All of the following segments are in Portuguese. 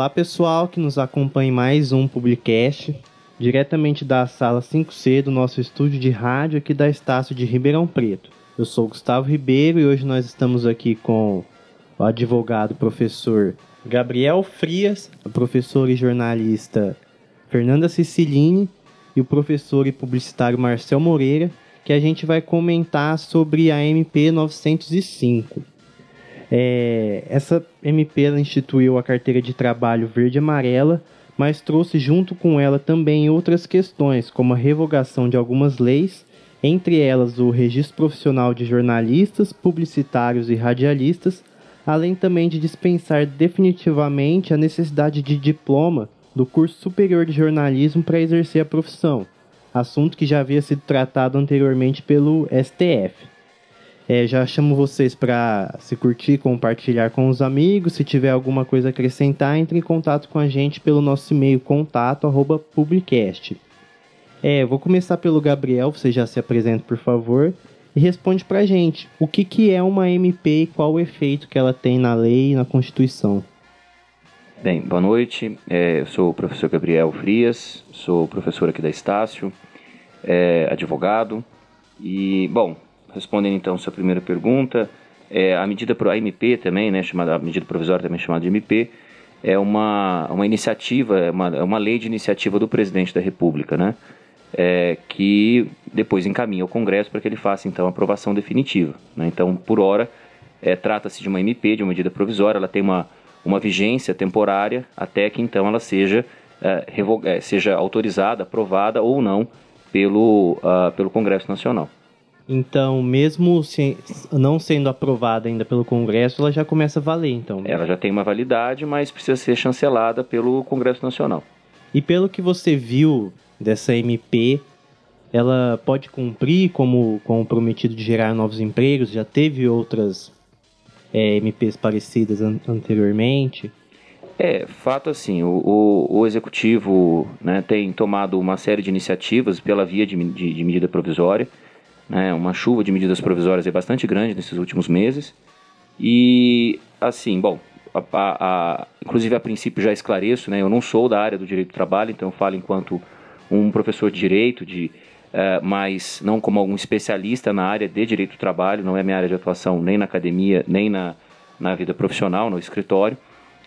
Olá pessoal que nos acompanha em mais um Publicast, diretamente da sala 5C do nosso estúdio de rádio aqui da Estácio de Ribeirão Preto. Eu sou Gustavo Ribeiro e hoje nós estamos aqui com o advogado professor Gabriel Frias, a professora e jornalista Fernanda Ciciline e o professor e publicitário Marcel Moreira, que a gente vai comentar sobre a MP 905. É, essa MP instituiu a carteira de trabalho verde amarela, mas trouxe junto com ela também outras questões, como a revogação de algumas leis, entre elas o registro profissional de jornalistas, publicitários e radialistas, além também de dispensar definitivamente a necessidade de diploma do curso superior de jornalismo para exercer a profissão, assunto que já havia sido tratado anteriormente pelo STF. É, já chamo vocês para se curtir, compartilhar com os amigos. Se tiver alguma coisa a acrescentar, entre em contato com a gente pelo nosso e-mail contato@publicast. É, vou começar pelo Gabriel, você já se apresenta, por favor, e responde pra gente o que, que é uma MP e qual o efeito que ela tem na lei e na Constituição. Bem, boa noite. É, eu sou o professor Gabriel Frias, sou professor aqui da Estácio, é, advogado. E, bom, respondendo então sua primeira pergunta, é, a medida pro MP também, né, chamada a medida provisória também chamada de MP, é uma, uma iniciativa, é uma, é uma lei de iniciativa do presidente da República, né, é, que depois encaminha ao Congresso para que ele faça então a aprovação definitiva. Né, então, por hora, é, trata-se de uma MP, de uma medida provisória, ela tem uma, uma vigência temporária até que então ela seja, é, é seja autorizada, aprovada ou não pelo, uh, pelo Congresso Nacional. Então, mesmo se, não sendo aprovada ainda pelo Congresso, ela já começa a valer, então. Ela já tem uma validade, mas precisa ser chancelada pelo Congresso Nacional. E pelo que você viu dessa MP, ela pode cumprir como, como prometido de gerar novos empregos? Já teve outras é, MPs parecidas an anteriormente? É, fato assim, o, o, o Executivo né, tem tomado uma série de iniciativas pela via de, de, de medida provisória, né, uma chuva de medidas provisórias é bastante grande nesses últimos meses. E, assim, bom, a, a, a, inclusive a princípio já esclareço, né, eu não sou da área do direito do trabalho, então eu falo enquanto um professor de direito, de, uh, mas não como algum especialista na área de direito do trabalho, não é minha área de atuação nem na academia, nem na, na vida profissional, no escritório.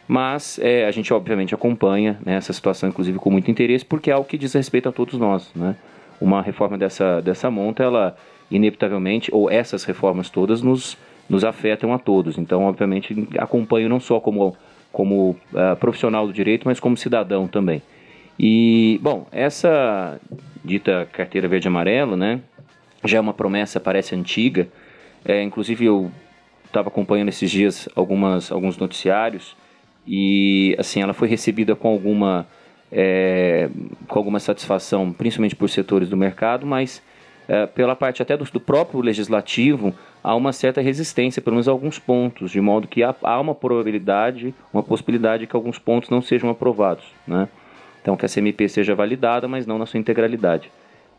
Mas é, a gente obviamente acompanha né, essa situação, inclusive com muito interesse, porque é algo que diz respeito a todos nós. Né? Uma reforma dessa, dessa monta, ela inevitavelmente, ou essas reformas todas, nos, nos afetam a todos. Então, obviamente, acompanho não só como, como uh, profissional do direito, mas como cidadão também. E, bom, essa dita carteira verde amarelo, né, já é uma promessa, parece antiga. É, inclusive, eu estava acompanhando esses dias algumas, alguns noticiários e, assim, ela foi recebida com alguma, é, com alguma satisfação, principalmente por setores do mercado, mas é, pela parte até do, do, próprio legislativo, há uma certa resistência, pelo menos alguns pontos, de modo que há, há, uma probabilidade, uma possibilidade que alguns pontos não sejam aprovados. Né? Então, que a CMP seja validada, mas não na sua integralidade.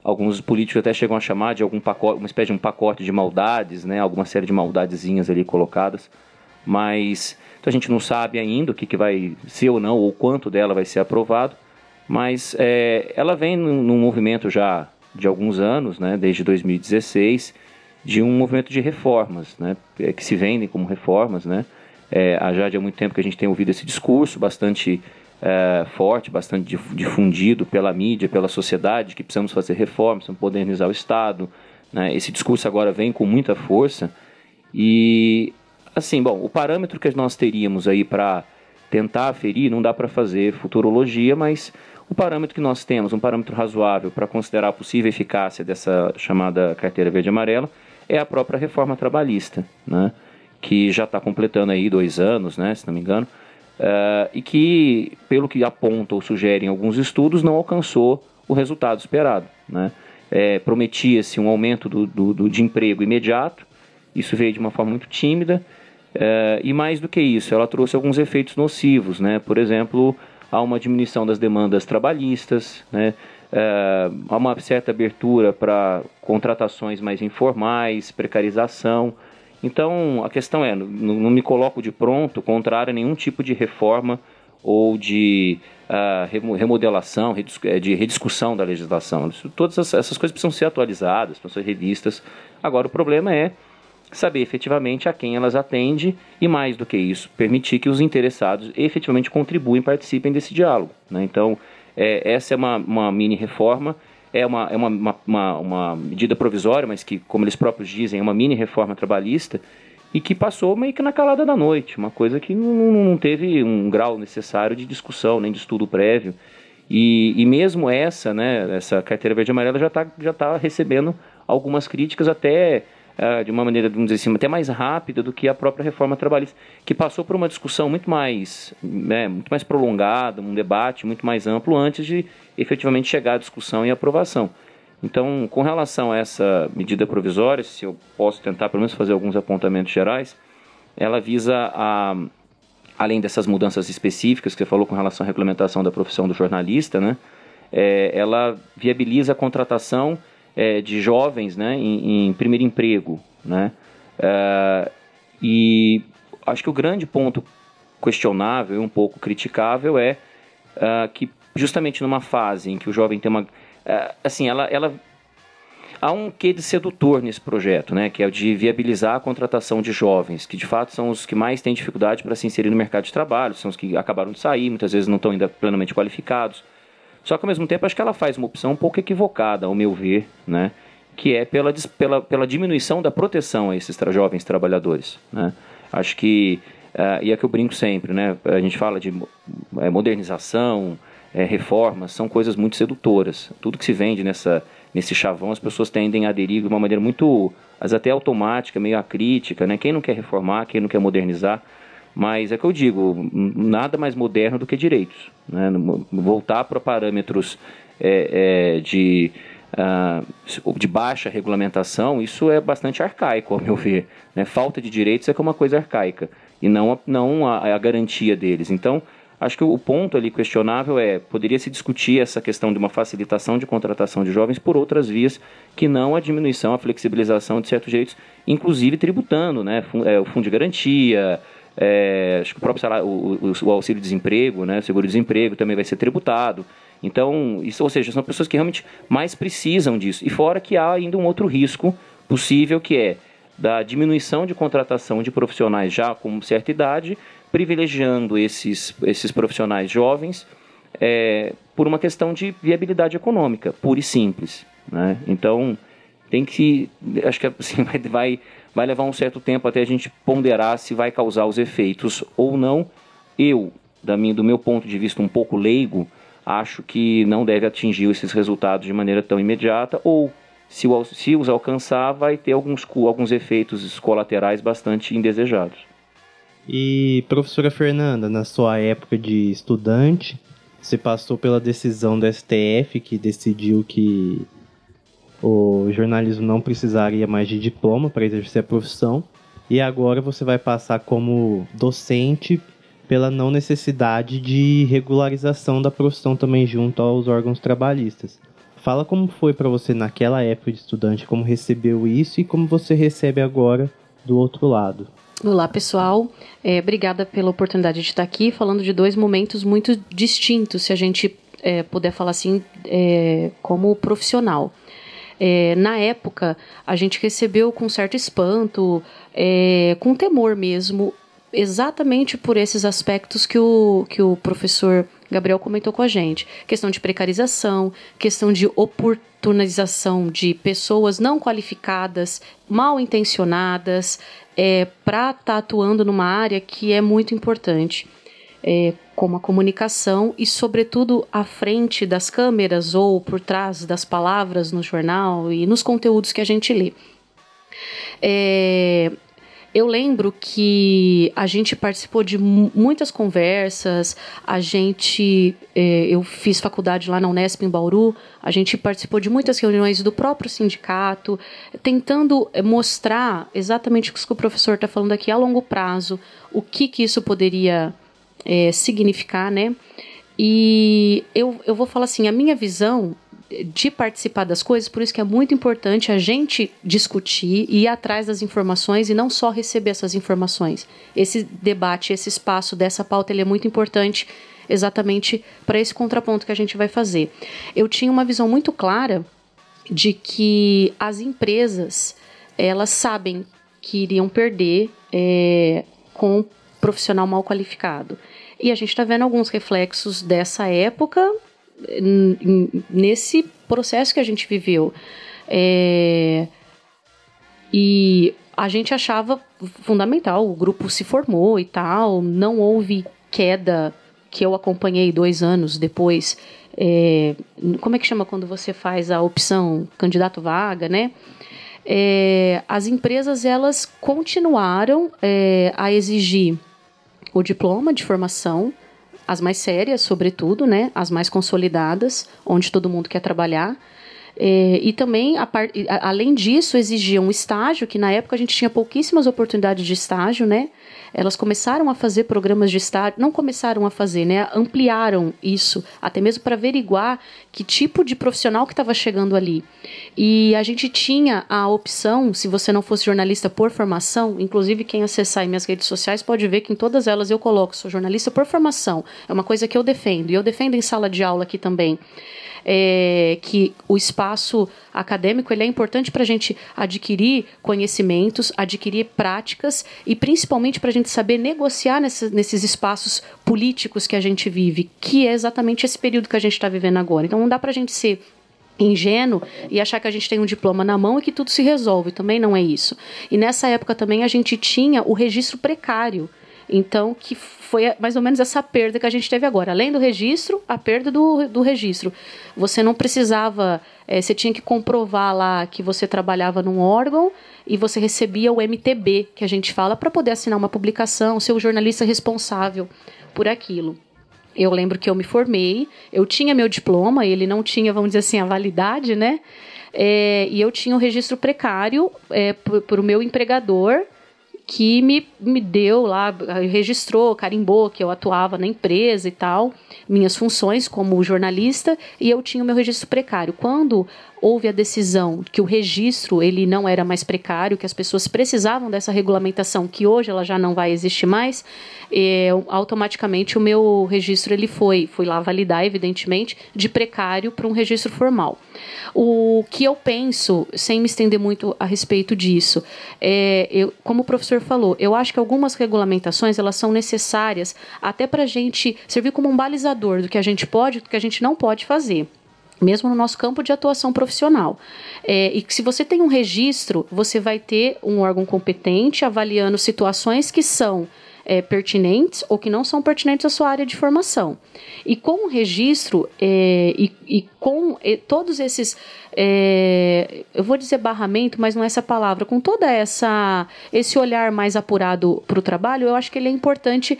Alguns políticos até chegam a chamar de algum pacote, uma espécie de um pacote de maldades, né? alguma série de maldadezinhas ali colocadas, mas então a gente não sabe ainda o que, que vai ser ou não, ou quanto dela vai ser aprovado, mas é, ela vem num, num movimento já de alguns anos, né, desde 2016, de um movimento de reformas, né, é, que se vendem como reformas, né. É, já há muito tempo que a gente tem ouvido esse discurso bastante é, forte, bastante difundido pela mídia, pela sociedade, que precisamos fazer reformas, precisamos modernizar o Estado. Né? Esse discurso agora vem com muita força e, assim, bom, o parâmetro que nós teríamos aí para tentar aferir, não dá para fazer futurologia, mas o parâmetro que nós temos, um parâmetro razoável para considerar a possível eficácia dessa chamada carteira verde-amarela, é a própria reforma trabalhista, né? que já está completando aí dois anos, né, se não me engano, uh, e que, pelo que apontam ou sugerem alguns estudos, não alcançou o resultado esperado. Né? É, Prometia-se um aumento do, do, do, de emprego imediato, isso veio de uma forma muito tímida, uh, e mais do que isso, ela trouxe alguns efeitos nocivos, né? por exemplo, há uma diminuição das demandas trabalhistas, né? É, há uma certa abertura para contratações mais informais, precarização. Então, a questão é, não, não me coloco de pronto contrário a nenhum tipo de reforma ou de uh, remodelação, eh, de rediscussão da legislação. Todas essas coisas precisam ser atualizadas, precisam ser revistas. Agora, o problema é saber efetivamente a quem elas atendem e, mais do que isso, permitir que os interessados efetivamente contribuem e participem desse diálogo. Né? Então, é, essa é uma, uma mini reforma, é, uma, é uma, uma, uma medida provisória, mas que, como eles próprios dizem, é uma mini reforma trabalhista e que passou meio que na calada da noite, uma coisa que não, não teve um grau necessário de discussão, nem de estudo prévio. E, e mesmo essa, né, essa carteira verde e amarela já está já tá recebendo algumas críticas até de uma maneira, vamos dizer assim, até mais rápida do que a própria reforma trabalhista, que passou por uma discussão muito mais, né, muito mais prolongada, um debate muito mais amplo antes de efetivamente chegar à discussão e aprovação. Então, com relação a essa medida provisória, se eu posso tentar pelo menos fazer alguns apontamentos gerais, ela visa a além dessas mudanças específicas que você falou com relação à regulamentação da profissão do jornalista, né, é, ela viabiliza a contratação é, de jovens né, em, em primeiro emprego. Né, é, e acho que o grande ponto questionável e um pouco criticável é uh, que justamente numa fase em que o jovem tem uma é, assim, ela, ela há um quê de sedutor nesse projeto, né, que é o de viabilizar a contratação de jovens, que de fato são os que mais têm dificuldade para se inserir no mercado de trabalho, são os que acabaram de sair, muitas vezes não estão ainda plenamente qualificados. Só que ao mesmo tempo acho que ela faz uma opção um pouco equivocada, ao meu ver, né, que é pela, pela, pela diminuição da proteção a esses tra jovens trabalhadores. Né. Acho que, uh, e é que eu brinco sempre, né, a gente fala de é, modernização, é, reformas são coisas muito sedutoras. Tudo que se vende nessa, nesse chavão, as pessoas tendem a aderir de uma maneira muito, às até automática, meio acrítica, né? Quem não quer reformar, quem não quer modernizar. Mas é que eu digo, nada mais moderno do que direitos. Né? Voltar para parâmetros é, é, de, uh, de baixa regulamentação, isso é bastante arcaico, ao meu ver. Né? Falta de direitos é que é uma coisa arcaica, e não, a, não a, a garantia deles. Então, Acho que o ponto ali questionável é, poderia se discutir essa questão de uma facilitação de contratação de jovens por outras vias que não a diminuição, a flexibilização de certos direitos, inclusive tributando, né? É, o fundo de garantia, é, acho que o próprio salário, o, o, o auxílio-desemprego, né? O seguro-desemprego também vai ser tributado. Então, isso, ou seja, são pessoas que realmente mais precisam disso. E fora que há ainda um outro risco possível que é da diminuição de contratação de profissionais já com certa idade privilegiando esses, esses profissionais jovens é, por uma questão de viabilidade econômica, pura e simples. Né? Então, tem que. Acho que assim, vai, vai levar um certo tempo até a gente ponderar se vai causar os efeitos ou não. Eu, da minha, do meu ponto de vista um pouco leigo, acho que não deve atingir esses resultados de maneira tão imediata, ou se, se os alcançar, vai ter alguns, alguns efeitos colaterais bastante indesejados. E professora Fernanda, na sua época de estudante, você passou pela decisão do STF que decidiu que o jornalismo não precisaria mais de diploma para exercer a profissão. E agora você vai passar como docente pela não necessidade de regularização da profissão também junto aos órgãos trabalhistas. Fala como foi para você naquela época de estudante, como recebeu isso e como você recebe agora do outro lado. Olá, pessoal. É, obrigada pela oportunidade de estar aqui falando de dois momentos muito distintos, se a gente é, puder falar assim, é, como profissional. É, na época, a gente recebeu com certo espanto, é, com temor mesmo, exatamente por esses aspectos que o, que o professor Gabriel comentou com a gente. Questão de precarização, questão de oportunização de pessoas não qualificadas, mal intencionadas, é, para estar tá atuando numa área que é muito importante, é, como a comunicação e, sobretudo, à frente das câmeras ou por trás das palavras no jornal e nos conteúdos que a gente lê. É, eu lembro que a gente participou de muitas conversas, a gente, é, eu fiz faculdade lá na Unesp em Bauru, a gente participou de muitas reuniões do próprio sindicato, tentando é, mostrar exatamente o que o professor está falando aqui a longo prazo, o que, que isso poderia é, significar, né? E eu, eu vou falar assim, a minha visão de participar das coisas, por isso que é muito importante a gente discutir e ir atrás das informações e não só receber essas informações. Esse debate, esse espaço dessa pauta, ele é muito importante exatamente para esse contraponto que a gente vai fazer. Eu tinha uma visão muito clara de que as empresas elas sabem que iriam perder é, com um profissional mal qualificado. E a gente está vendo alguns reflexos dessa época nesse processo que a gente viveu. É, e a gente achava fundamental, o grupo se formou e tal, não houve queda que eu acompanhei dois anos depois. É, como é que chama quando você faz a opção candidato vaga, né? É, as empresas elas continuaram é, a exigir o diploma de formação, as mais sérias, sobretudo, né? As mais consolidadas, onde todo mundo quer trabalhar. É, e também, a par, além disso, exigiam um estágio, que na época a gente tinha pouquíssimas oportunidades de estágio, né? Elas começaram a fazer programas de estágio, não começaram a fazer, né? Ampliaram isso, até mesmo para averiguar que tipo de profissional que estava chegando ali. E a gente tinha a opção, se você não fosse jornalista por formação, inclusive quem acessar minhas redes sociais pode ver que em todas elas eu coloco, sou jornalista por formação. É uma coisa que eu defendo, e eu defendo em sala de aula aqui também é, que o espaço acadêmico ele é importante para a gente adquirir conhecimentos, adquirir práticas e principalmente para a gente saber negociar nesses, nesses espaços políticos que a gente vive, que é exatamente esse período que a gente está vivendo agora. Então não dá para a gente ser ingênuo e achar que a gente tem um diploma na mão e que tudo se resolve. Também não é isso. E nessa época também a gente tinha o registro precário. Então, que foi mais ou menos essa perda que a gente teve agora. Além do registro, a perda do, do registro. Você não precisava, é, você tinha que comprovar lá que você trabalhava num órgão e você recebia o MTB, que a gente fala, para poder assinar uma publicação, ser o jornalista responsável por aquilo. Eu lembro que eu me formei, eu tinha meu diploma, ele não tinha, vamos dizer assim, a validade, né? É, e eu tinha um registro precário é, para o meu empregador que me, me deu lá, registrou, carimbou que eu atuava na empresa e tal, minhas funções como jornalista, e eu tinha o meu registro precário. Quando houve a decisão que o registro ele não era mais precário, que as pessoas precisavam dessa regulamentação, que hoje ela já não vai existir mais, é, automaticamente o meu registro ele foi, fui lá validar, evidentemente, de precário para um registro formal. O que eu penso, sem me estender muito a respeito disso, é, eu, como o professor falou, eu acho que algumas regulamentações elas são necessárias até para a gente servir como um balizador do que a gente pode e do que a gente não pode fazer mesmo no nosso campo de atuação profissional. É, e se você tem um registro, você vai ter um órgão competente avaliando situações que são é, pertinentes ou que não são pertinentes à sua área de formação. E com o registro é, e, e, com e, todos esses, é, eu vou dizer barramento, mas não é essa palavra, com toda essa esse olhar mais apurado para o trabalho, eu acho que ele é importante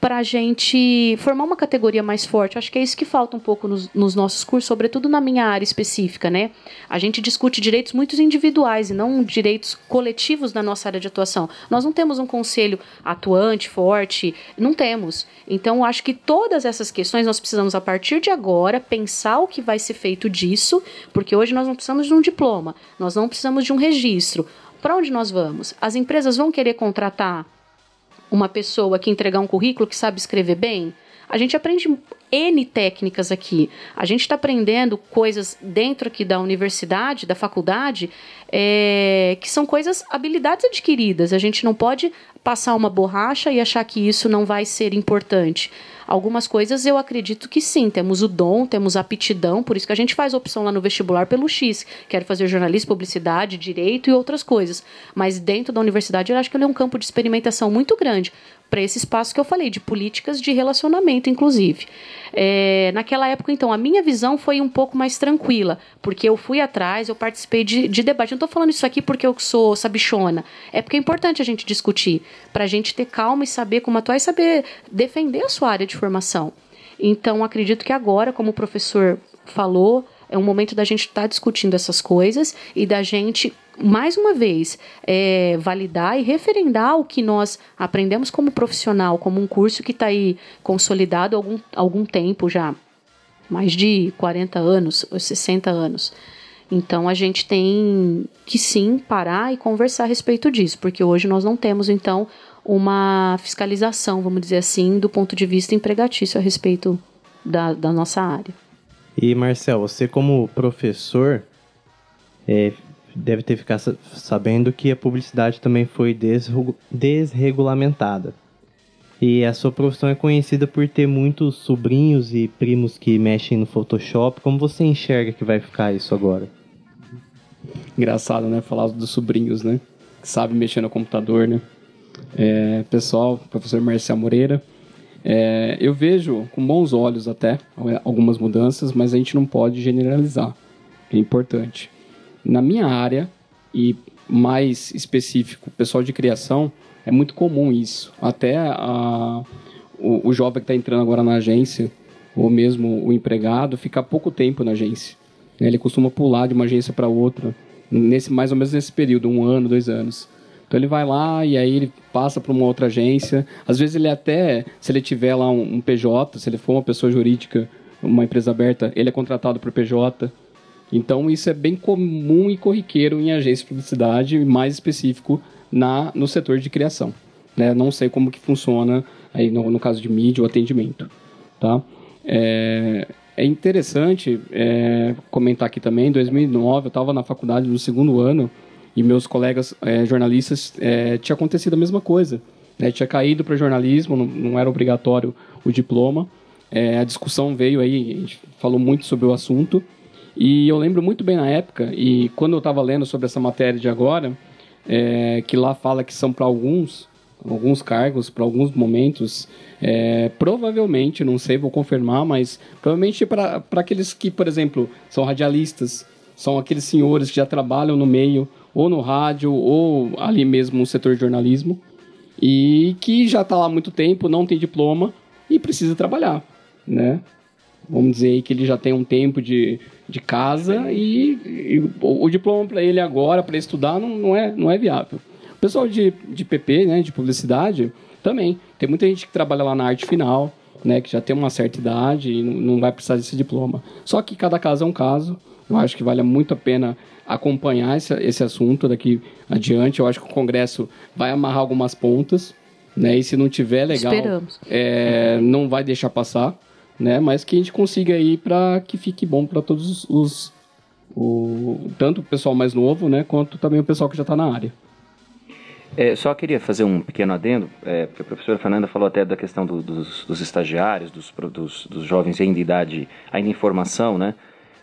para a gente formar uma categoria mais forte. Acho que é isso que falta um pouco nos, nos, nossos cursos, sobretudo na minha área específica, né? A gente discute direitos muito individuais e não direitos coletivos na nossa área de atuação. Nós não temos um conselho atuante, forte, não temos. Então, acho que todas essas questões nós precisamos, a partir de agora, pensar o que vai ser feito disso, porque hoje nós não precisamos de um diploma, nós não precisamos de um registro. Para onde nós vamos? As empresas vão querer contratar uma pessoa que entregar um currículo que sabe escrever bem? A gente aprende N técnicas aqui. A gente está aprendendo coisas dentro aqui da universidade, da faculdade, é, que são coisas, habilidades adquiridas. A gente não pode passar uma borracha e achar que isso não vai ser importante. Algumas coisas eu acredito que sim, temos o dom, temos a aptidão, por isso que a gente faz opção lá no vestibular pelo X. Quero fazer jornalismo, publicidade, direito e outras coisas. Mas dentro da universidade eu acho que ele é um campo de experimentação muito grande para esse espaço que eu falei, de políticas de relacionamento, inclusive. É, naquela época, então, a minha visão foi um pouco mais tranquila, porque eu fui atrás, eu participei de, de debate. Não estou falando isso aqui porque eu sou sabichona, é porque é importante a gente discutir, para a gente ter calma e saber como atuar e saber defender a sua área de formação. Então, acredito que agora, como o professor falou, é um momento da gente estar tá discutindo essas coisas e da gente, mais uma vez, é, validar e referendar o que nós aprendemos como profissional, como um curso que está aí consolidado há algum, algum tempo já mais de 40 anos, ou 60 anos. Então a gente tem que sim parar e conversar a respeito disso, porque hoje nós não temos então uma fiscalização, vamos dizer assim, do ponto de vista empregatício a respeito da, da nossa área. E Marcel, você como professor é, deve ter ficado sabendo que a publicidade também foi desregulamentada. E a sua profissão é conhecida por ter muitos sobrinhos e primos que mexem no Photoshop. Como você enxerga que vai ficar isso agora? Engraçado, né? Falar dos sobrinhos, né? Que sabe mexer no computador, né? É, pessoal, professor Marcel Moreira, é, eu vejo com bons olhos até algumas mudanças, mas a gente não pode generalizar. É importante. Na minha área, e mais específico, pessoal de criação, é muito comum isso. Até a, o, o jovem que está entrando agora na agência, ou mesmo o empregado, fica pouco tempo na agência. Né? Ele costuma pular de uma agência para outra, nesse mais ou menos nesse período, um ano, dois anos. Então ele vai lá e aí ele passa para uma outra agência. Às vezes ele até, se ele tiver lá um, um, PJ, se ele for uma pessoa jurídica, uma empresa aberta, ele é contratado por PJ. Então isso é bem comum e corriqueiro em agência de publicidade, mais específico na, no setor de criação. Né? Não sei como que funciona aí no, no caso de mídia ou atendimento. Tá? É, é interessante é, comentar aqui também, em 2009 eu estava na faculdade no segundo ano e meus colegas é, jornalistas é, tinha acontecido a mesma coisa. Né? Tinha caído para jornalismo, não, não, era obrigatório o diploma. É, a discussão veio aí, a gente falou muito sobre o assunto. E eu lembro muito bem na época, e quando eu estava lendo sobre essa matéria de agora, é, que lá fala que são para alguns, alguns cargos, para alguns momentos, é, provavelmente, não sei, vou confirmar, mas provavelmente para aqueles que, por exemplo, são radialistas, são aqueles senhores que já trabalham no meio, ou no rádio, ou ali mesmo no setor de jornalismo, e que já está lá há muito tempo, não tem diploma e precisa trabalhar, né? Vamos dizer aí que ele já tem um tempo de, de casa e, e o, o, diploma para ele agora, para estudar, não, não, é, não é viável. O pessoal de, de PP, né, de publicidade, também. Tem muita gente que trabalha lá na arte final, né, que já tem uma certa idade e não, não vai precisar desse diploma. Só que cada caso é um caso. Eu acho que vale muito a pena acompanhar esse, esse assunto daqui adiante. Eu acho que o Congresso vai amarrar algumas pontas, né? E se não tiver legal, é, não vai deixar passar né? Mas que a gente consiga aí para que fique bom para todos os, o, tanto o pessoal mais novo, né, quanto também o pessoal que já está na área. É, só queria fazer um pequeno adendo, é, porque a professora Fernanda falou até da questão do, dos, dos, estagiários, dos, dos, dos, jovens ainda em idade, ainda em formação, né?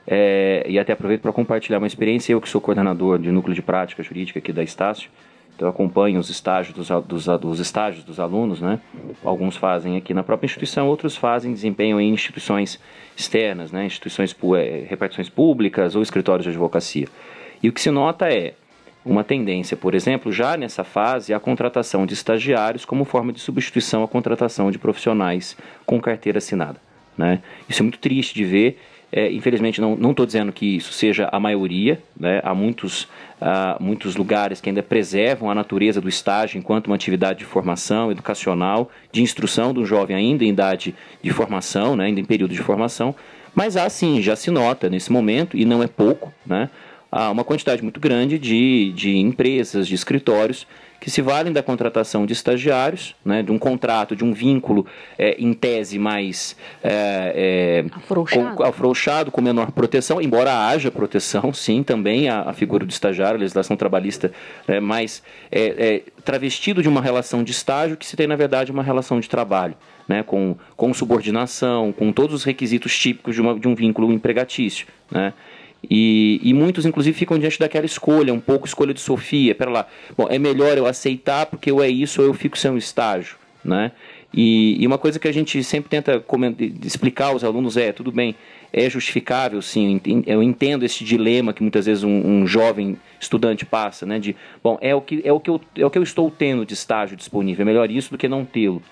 É, e até aproveito para compartilhar uma experiência, eu que sou coordenador de núcleo de prática jurídica aqui da Estácio, então, acompanho os estágios dos, dos, dos, estágios dos alunos, né? Alguns fazem aqui na própria instituição, outros fazem desempenho em instituições externas, né? Instituições, é, repartições públicas ou escritórios de advocacia. E o que se nota é uma tendência, por exemplo, já nessa fase, a contratação de estagiários como forma de substituição à contratação de profissionais com carteira assinada. Né? Isso é muito triste de ver é, infelizmente, não estou dizendo que isso seja a maioria, né? há muitos, muitos lugares que ainda preservam a natureza do estágio enquanto uma atividade de formação educacional, de instrução do jovem ainda em idade de formação, né? ainda em período de formação, mas há sim, já se nota nesse momento, e não é pouco, né? Há uma quantidade muito grande de, de empresas, de escritórios que se valem da contratação de estagiários, né, de um contrato, de um vínculo é, em tese mais é, é, afrouxado. Com, afrouxado, com menor proteção, embora haja proteção, sim, também a, a figura do estagiário, a legislação trabalhista, é, mais é, é, travestido de uma relação de estágio que se tem, na verdade, uma relação de trabalho. Né, com, com subordinação, com todos os requisitos típicos de, uma, de um vínculo empregatício. Né? E, e, muitos, inclusive, ficam diante daquela escolha, um pouco escolha de Sofia. Pera lá, bom, é melhor eu aceitar porque eu é isso ou eu fico sem um estágio, né? E, e uma coisa que a gente sempre tenta explicar aos alunos é, tudo bem, é justificável, sim, eu entendo esse dilema que muitas vezes um, um, jovem estudante passa, né? De, bom, é o, que, é, o que eu, é o que eu estou tendo de estágio disponível, é melhor isso do que não tê-lo.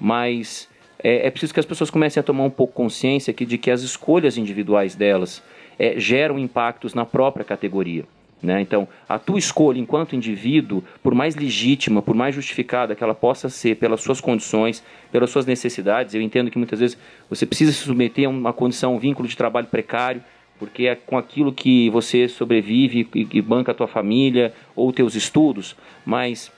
Mas é, é preciso que as pessoas comecem a tomar um pouco consciência que, de que as escolhas individuais delas é, geram impactos na própria categoria. Né? Então, a tua escolha enquanto indivíduo, por mais legítima, por mais justificada que ela possa ser pelas suas condições, pelas suas necessidades, eu entendo que muitas vezes você precisa se submeter a uma condição, um vínculo de trabalho precário, porque é com aquilo que você sobrevive e, e banca a tua família ou teus estudos, mas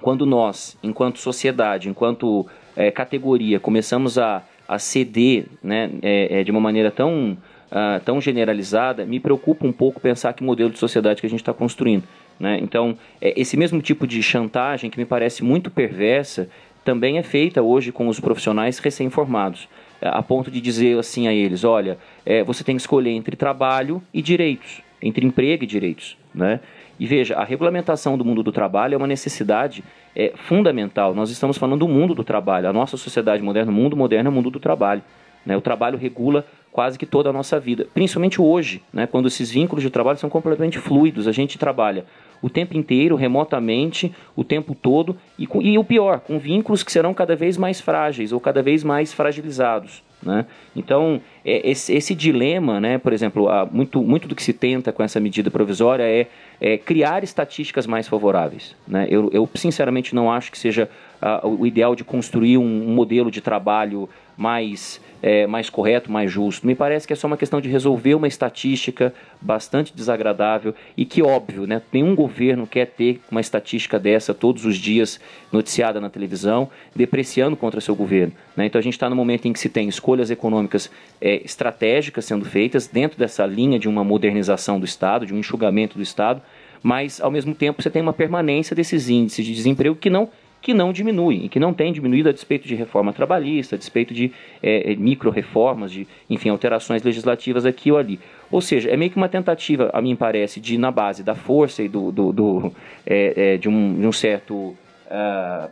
quando nós, enquanto sociedade, enquanto é, categoria, começamos a, a ceder né, é, é, de uma maneira tão, uh, tão generalizada, me preocupa um pouco pensar que modelo de sociedade que a gente está construindo. Né? Então, é, esse mesmo tipo de chantagem, que me parece muito perversa, também é feita hoje com os profissionais recém-formados, a ponto de dizer assim a eles: olha, é, você tem que escolher entre trabalho e direitos, entre emprego e direitos. Né? E veja, a regulamentação do mundo do trabalho é uma necessidade é, fundamental. Nós estamos falando do mundo do trabalho. A nossa sociedade moderna, o mundo moderno é o mundo do trabalho. Né? O trabalho regula quase que toda a nossa vida, principalmente hoje, né? quando esses vínculos de trabalho são completamente fluidos. A gente trabalha o tempo inteiro, remotamente, o tempo todo, e, com, e o pior, com vínculos que serão cada vez mais frágeis ou cada vez mais fragilizados. Né? Então, é, esse, esse, dilema, né, por exemplo, muito, muito do que se tenta com essa medida provisória é, é criar estatísticas mais favoráveis. Né? Eu, eu, sinceramente, não acho que seja uh, o ideal de construir um, um modelo de trabalho mais é, mais correto, mais justo. Me parece que é só uma questão de resolver uma estatística bastante desagradável e que, óbvio, né, nenhum governo quer ter uma estatística dessa todos os dias noticiada na televisão, depreciando contra seu governo. Né? Então a gente está no momento em que se tem escolhas econômicas é, estratégicas sendo feitas dentro dessa linha de uma modernização do Estado, de um enxugamento do Estado, mas ao mesmo tempo você tem uma permanência desses índices de desemprego que não que não diminui, e que não tem diminuído a despeito de reforma trabalhista, a despeito de é, é, micro-reformas, de, enfim, alterações legislativas aqui ou ali. Ou seja, é meio que uma tentativa, a mim parece, de, na base da força e do, do, do é, é, de, um, de um certo uh,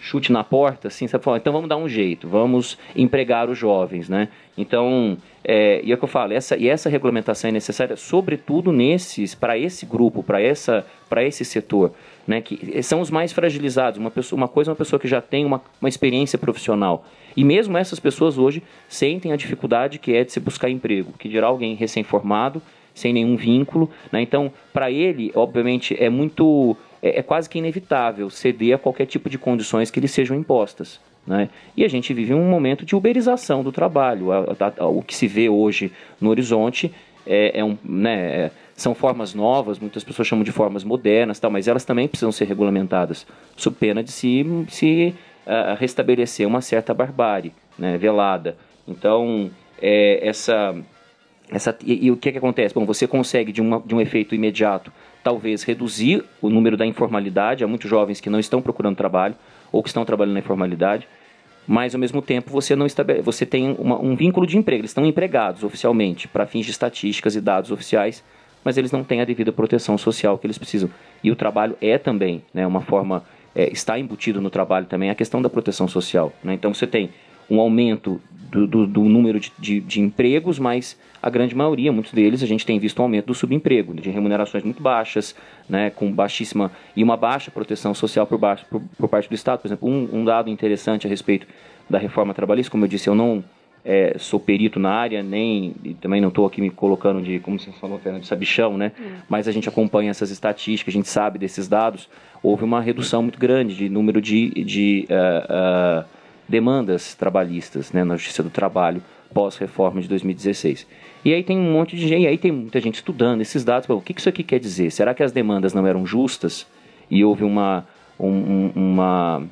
chute na porta, assim, sabe? Então vamos dar um jeito, vamos empregar os jovens, né? Então, é, e é o que eu falo, essa, e essa regulamentação é necessária, sobretudo nesses, para esse grupo, para esse setor né, que são os mais fragilizados. Uma, pessoa, uma coisa é uma pessoa que já tem uma, uma experiência profissional. E mesmo essas pessoas hoje sentem a dificuldade que é de se buscar emprego, que dirá alguém recém-formado, sem nenhum vínculo. Né? Então, para ele, obviamente, é muito. É, é, quase que inevitável ceder a qualquer tipo de condições que lhe sejam impostas. Né? E a gente vive um momento de uberização do trabalho. A, a, a, o que se vê hoje no horizonte é, é um. Né, é, são formas novas, muitas pessoas chamam de formas modernas, tal, mas elas também precisam ser regulamentadas, sob pena de se, se uh, restabelecer uma certa barbárie né, velada. Então, é, essa, essa, e, e, o que, é que acontece? Bom, você consegue, de, uma, de um efeito imediato, talvez reduzir o número da informalidade. Há muitos jovens que não estão procurando trabalho ou que estão trabalhando na informalidade mas ao mesmo tempo você não estabelece, você tem uma, um vínculo de emprego, eles estão empregados oficialmente para fins de estatísticas e dados oficiais, mas eles não têm a devida proteção social que eles precisam. E o trabalho é também né, uma forma, é, está embutido no trabalho também a questão da proteção social. Né? Então você tem um aumento do, do, do número de, de, de, empregos, mas a grande maioria, muitos deles, a gente tem visto um aumento do subemprego, de remunerações muito baixas, né, com baixíssima e uma baixa proteção social por, baixo, por, por parte do Estado. Por exemplo, um, um dado interessante a respeito da reforma trabalhista, como eu disse, eu não é, sou perito na área, nem também não estou aqui me colocando de, como você falou, de sabichão, né? Hum. Mas a gente acompanha essas estatísticas, a gente sabe desses dados. Houve uma redução muito grande de número de, de uh, uh, demandas trabalhistas né, na Justiça do Trabalho pós-reforma de 2016. E aí tem um monte de gente, e aí tem muita gente estudando esses dados. o que isso aqui quer dizer? Será que as demandas não eram justas e houve uma, um, uma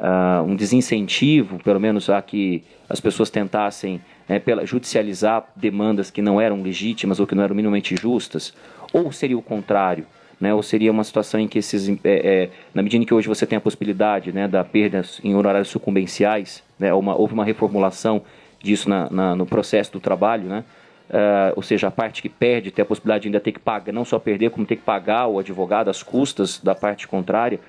uh, um desincentivo, pelo menos a que as pessoas tentassem né, pela, judicializar demandas que não eram legítimas ou que não eram minimamente justas, ou seria o contrário? Né, ou seria uma situação em que esses, é, é, na medida em que hoje você tem a possibilidade né, da perda em horários sucumbenciais, né, uma, houve uma reformulação disso na, na, no processo do trabalho, né, uh, ou seja, a parte que perde tem a possibilidade de ainda ter que pagar, não só perder, como ter que pagar o advogado as custas da parte contrária.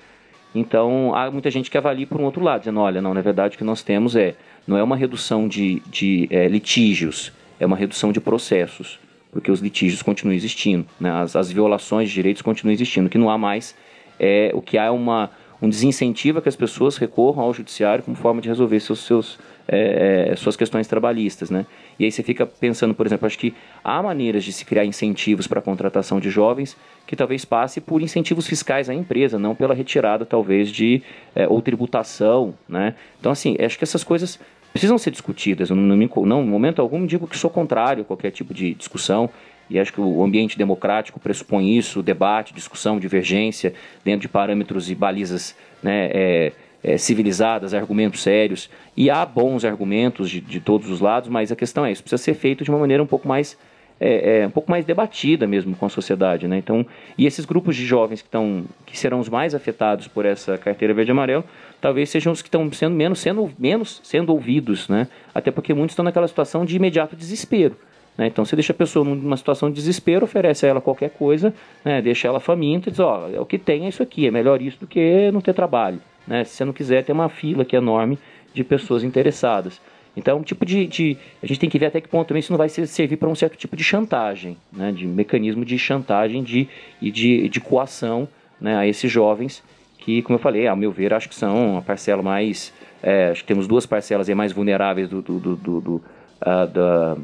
Então, há muita gente que avalia por um outro lado, dizendo, olha, não, na verdade o que nós temos é, não é uma redução de, de é, litígios, é uma redução de processos, porque os litígios continuam existindo, né? as, as violações de direitos continuam existindo, o que não há mais, é, o que há é uma, um desincentivo a que as pessoas recorram ao judiciário como forma de resolver seus, seus, é, é, suas questões trabalhistas, né? E aí você fica pensando, por exemplo, acho que há maneiras de se criar incentivos para a contratação de jovens que talvez passe por incentivos fiscais à empresa, não pela retirada talvez de é, ou tributação, né? Então assim, acho que essas coisas precisam ser discutidas. Eu não, não, em momento algum, digo que sou contrário a qualquer tipo de discussão. E acho que o ambiente democrático pressupõe isso, debate, discussão, divergência, dentro de parâmetros e balizas né, é, é, civilizadas, argumentos sérios. E há bons argumentos de, de, todos os lados, mas a questão é isso, precisa ser feito de uma maneira um pouco mais é, é, um pouco mais debatida mesmo com a sociedade, né? Então, e esses grupos de jovens que estão que serão os mais afetados por essa carteira verde amarelo, talvez sejam os que estão sendo menos sendo menos sendo ouvidos, né? Até porque muitos estão naquela situação de imediato desespero. Né? Então, você deixa a pessoa numa situação de desespero, oferece a ela qualquer coisa, né? deixa ela faminta e diz: Ó, oh, o que tem, é isso aqui, é melhor isso do que não ter trabalho. Né? Se você não quiser, tem uma fila que é enorme de pessoas interessadas. Então, um tipo de, de, A gente tem que ver até que ponto também isso não vai servir para um certo tipo de chantagem, né? de mecanismo de chantagem de, e de, de coação né? a esses jovens que, como eu falei, ao meu ver, acho que são a parcela mais. É, acho que temos duas parcelas aí mais vulneráveis do, do, do, do, do uh, da,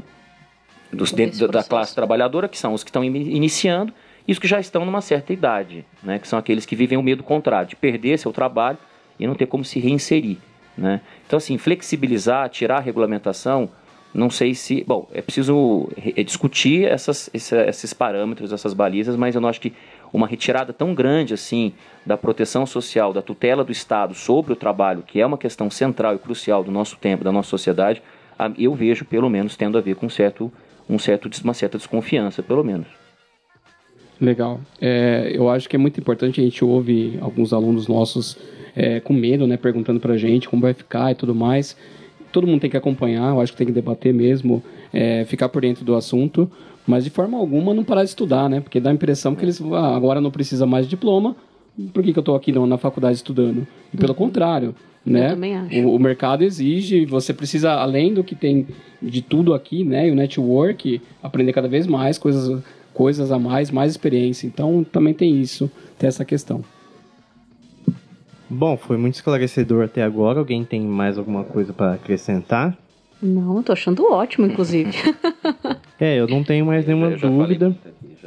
dos, dentro da classe trabalhadora, que são os que estão iniciando e os que já estão numa certa idade, né? que são aqueles que vivem o medo contrário, de perder seu trabalho e não ter como se reinserir. Né? Então, assim, flexibilizar, tirar a regulamentação, não sei se. Bom, é preciso discutir essas, esses parâmetros, essas balizas, mas eu não acho que uma retirada tão grande assim da proteção social, da tutela do Estado sobre o trabalho, que é uma questão central e crucial do nosso tempo, da nossa sociedade, eu vejo, pelo menos, tendo a ver com um certo, um certo, uma certa desconfiança, pelo menos. Legal. É, eu acho que é muito importante, a gente ouve alguns alunos nossos é, com medo, né, perguntando pra gente como vai ficar e tudo mais. Todo mundo tem que acompanhar, eu acho que tem que debater mesmo, é, ficar por dentro do assunto, mas de forma alguma não parar de estudar, né? Porque dá a impressão que eles ah, agora não precisa mais de diploma, por que, que eu estou aqui na faculdade estudando? E pelo uhum. contrário, né? O, o, mercado exige, você precisa, além do que tem de tudo aqui, né? E o network, aprender cada vez mais coisas, coisas a mais, mais experiência. Então também tem isso, tem essa questão. Bom, foi muito esclarecedor até agora. Alguém tem mais alguma coisa para acrescentar? Não, tô achando ótimo, inclusive. é, eu não tenho mais nenhuma dúvida.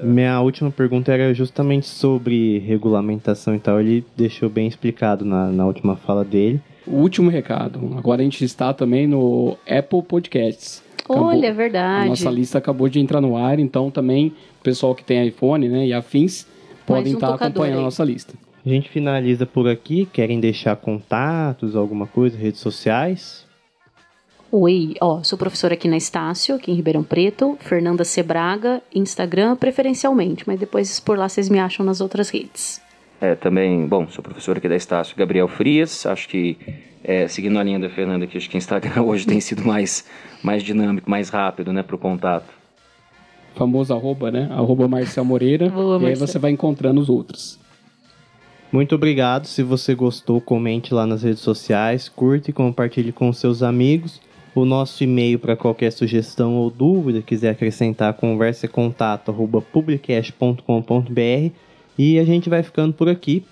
Minha última pergunta era justamente sobre regulamentação e tal. Ele deixou bem explicado na, na última fala dele. O último recado. Agora a gente está também no Apple Podcasts. Acabou, Olha, é verdade. A nossa lista acabou de entrar no ar, então também o pessoal que tem iPhone né, e afins podem um estar acompanhando aí. a nossa lista. A gente finaliza por aqui. Querem deixar contatos, alguma coisa, redes sociais? Oi, ó, sou professora aqui na Estácio, aqui em Ribeirão Preto, Fernanda Sebraga, Instagram preferencialmente, mas depois por lá vocês me acham nas outras redes. É, também, bom, sou professor aqui da Estácio, Gabriel Frias, acho que, é, seguindo a linha da Fernanda, que acho que o Instagram hoje tem sido mais, mais dinâmico, mais rápido, né, para o contato. Famoso arroba, né, arroba Marcel Moreira, Boa, e aí você vai encontrando os outros. Muito obrigado, se você gostou, comente lá nas redes sociais, curte e compartilhe com seus amigos. O nosso e-mail para qualquer sugestão ou dúvida, quiser acrescentar, conversa contato arroba publicast.com.br e a gente vai ficando por aqui.